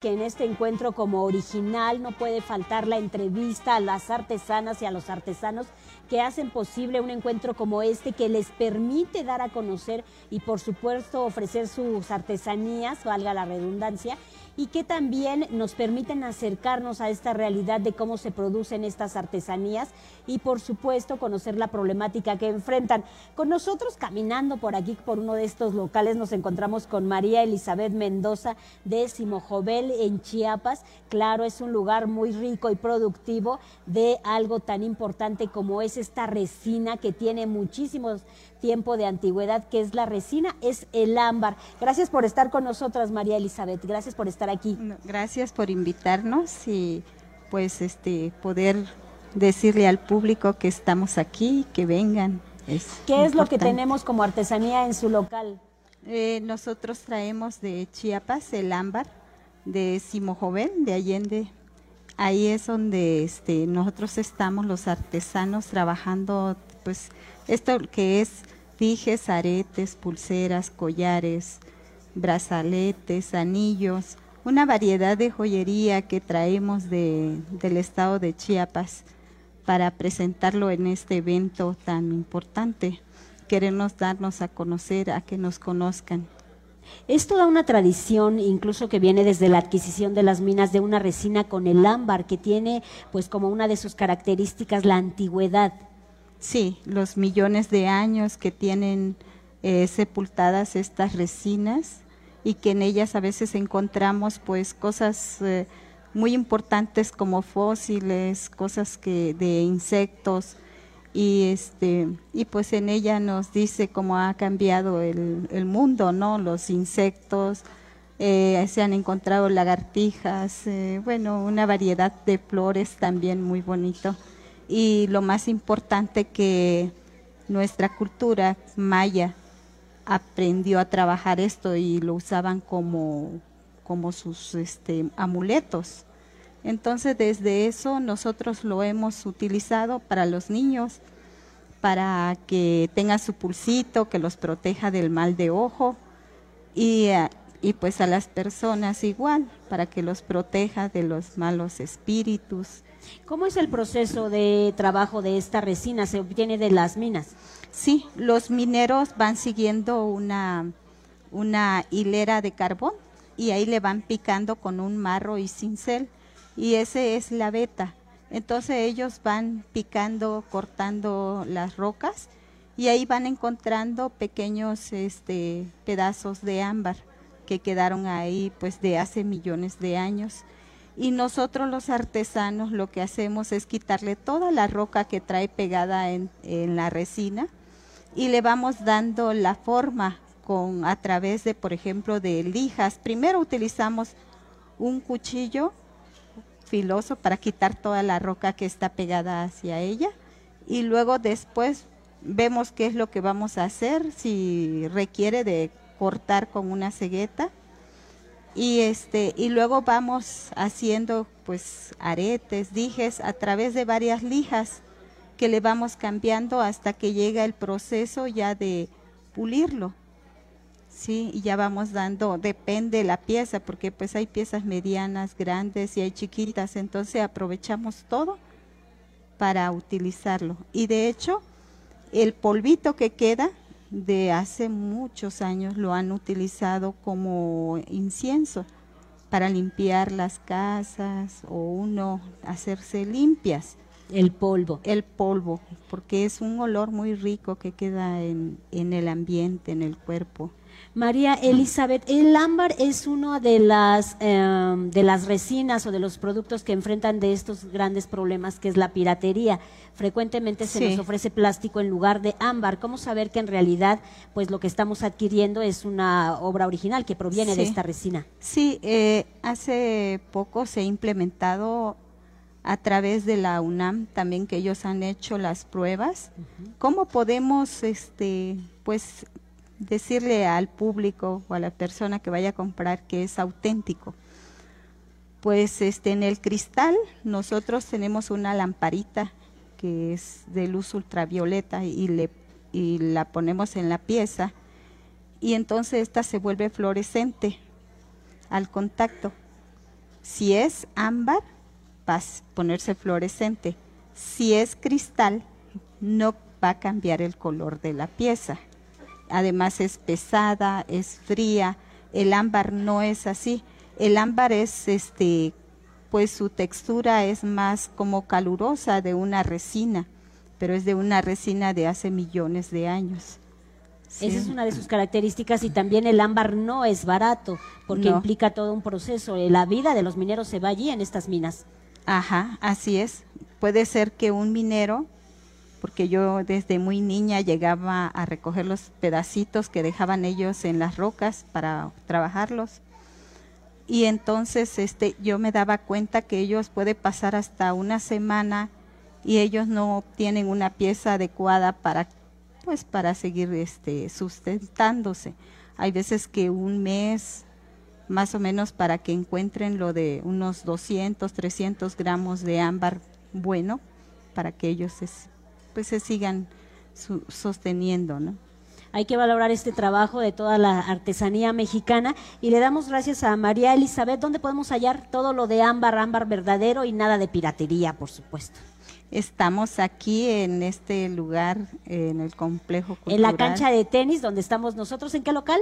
que en este encuentro como original no puede faltar la entrevista a las artesanas y a los artesanos que hacen posible un encuentro como este que les permite dar a conocer y por supuesto ofrecer sus artesanías, valga la redundancia, y que también nos permiten acercarnos a esta realidad de cómo se producen estas artesanías y por supuesto conocer la problemática que enfrentan. Con nosotros caminando por aquí, por uno de estos locales, nos encontramos con María Elizabeth Mendoza de Simojovel en Chiapas. Claro, es un lugar muy rico y productivo de algo tan importante como es esta resina que tiene muchísimos tiempo de antigüedad, que es la resina, es el ámbar. Gracias por estar con nosotras, María Elizabeth. Gracias por estar aquí. Gracias por invitarnos y pues este poder decirle al público que estamos aquí, que vengan. ¿Qué es lo que tenemos como artesanía en su local? Eh, nosotros traemos de Chiapas el ámbar de Simojovel, de Allende. Ahí es donde este, nosotros estamos los artesanos trabajando, pues esto que es dijes, aretes, pulseras, collares, brazaletes, anillos, una variedad de joyería que traemos de, del estado de Chiapas para presentarlo en este evento tan importante. Queremos darnos a conocer, a que nos conozcan. Es toda una tradición, incluso que viene desde la adquisición de las minas de una resina con el ámbar, que tiene pues como una de sus características la antigüedad. Sí, los millones de años que tienen eh, sepultadas estas resinas y que en ellas a veces encontramos pues cosas eh, muy importantes como fósiles, cosas que de insectos y este y pues en ella nos dice cómo ha cambiado el, mundo, ¿no? Los insectos, eh, se han encontrado lagartijas, bueno, una variedad de flores también muy bonito y lo más importante que nuestra cultura maya aprendió a trabajar esto y lo usaban como, como sus este, amuletos. Entonces desde eso nosotros lo hemos utilizado para los niños, para que tengan su pulsito, que los proteja del mal de ojo y, y pues a las personas igual, para que los proteja de los malos espíritus ¿Cómo es el proceso de trabajo de esta resina? ¿Se obtiene de las minas? Sí, los mineros van siguiendo una, una hilera de carbón y ahí le van picando con un marro y cincel y ese es la beta. Entonces ellos van picando, cortando las rocas y ahí van encontrando pequeños este, pedazos de ámbar que quedaron ahí pues de hace millones de años y nosotros los artesanos lo que hacemos es quitarle toda la roca que trae pegada en, la resina y le vamos dando la forma con a través de por ejemplo de lijas. Primero utilizamos un cuchillo filoso para quitar toda la roca que está pegada hacia ella y luego después vemos qué es lo que vamos a hacer, si requiere de cortar con una cegueta y este y luego vamos haciendo pues aretes, dijes a través de varias lijas que le vamos cambiando hasta que llega el proceso ya de pulirlo. Sí, y ya vamos dando, depende la pieza, porque pues hay piezas medianas, grandes y hay chiquitas, entonces aprovechamos todo para utilizarlo. Y de hecho, el polvito que queda de hace muchos años lo han utilizado como incienso para limpiar las casas o uno hacerse limpias. El polvo. El polvo, porque es un olor muy rico que queda en, en el ambiente, en el cuerpo. María Elizabeth, el ámbar es una de las, em, de las resinas o de los productos que enfrentan de estos grandes problemas que es la piratería. Frecuentemente se nos ofrece plástico en lugar de ámbar. ¿Cómo saber que en realidad pues lo que estamos adquiriendo es una obra original que proviene de esta resina? Sí, eh, hace poco se ha implementado a través de la UNAM también que ellos han hecho las pruebas. ¿Cómo podemos este pues decirle al público o a la persona que vaya a comprar que es auténtico. Pues este en el cristal nosotros tenemos una lamparita que es de luz ultravioleta y le y la ponemos en la pieza y entonces esta se vuelve fluorescente al contacto Si es ámbar, va a ponerse fluorescente. Si es cristal, no va a cambiar el color de la pieza. Además es pesada, es fría. El ámbar no es así. El ámbar es este pues su textura es más como calurosa de una resina, pero es de una resina de hace millones de años. Esa es una de sus características y también el ámbar no es barato porque implica todo un proceso. La vida de los mineros se va allí en estas minas. Ajá, así es. Puede ser que un minero, porque yo desde muy niña llegaba a recoger los pedacitos que dejaban ellos en las rocas para trabajarlos. Y entonces este, yo me daba cuenta que ellos puede pasar hasta una semana y ellos no obtienen una pieza adecuada para pues para seguir este, sustentándose. Hay veces que un mes, más o menos, para que encuentren lo de unos 200, 300 gramos de ámbar bueno, para que ellos pues se sigan sosteniendo, ¿no? Hay que valorar este trabajo de toda la artesanía mexicana y le damos gracias a María Elizabeth, donde podemos hallar todo lo de ámbar, ámbar verdadero y nada de piratería, por supuesto. Estamos aquí en este lugar, en el complejo cultural. En la cancha de tenis donde estamos nosotros. ¿En qué local?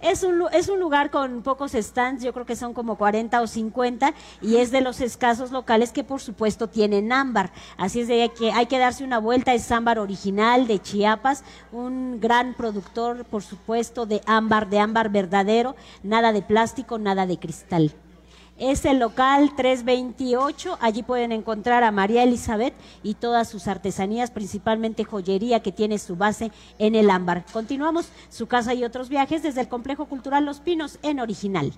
Es un, es un lugar con pocos stands, yo creo que son como 40 o 50, y es de los escasos locales que por supuesto tienen ámbar. Así es de que hay que darse una vuelta, es ámbar original de Chiapas, un gran productor, por supuesto, de ámbar, de ámbar verdadero, nada de plástico, nada de cristal. Es el local 328. Allí pueden encontrar a María Elizabeth y todas sus artesanías, principalmente joyería que tiene su base en el ámbar. Continuamos su casa y otros viajes desde el Complejo Cultural Los Pinos en original.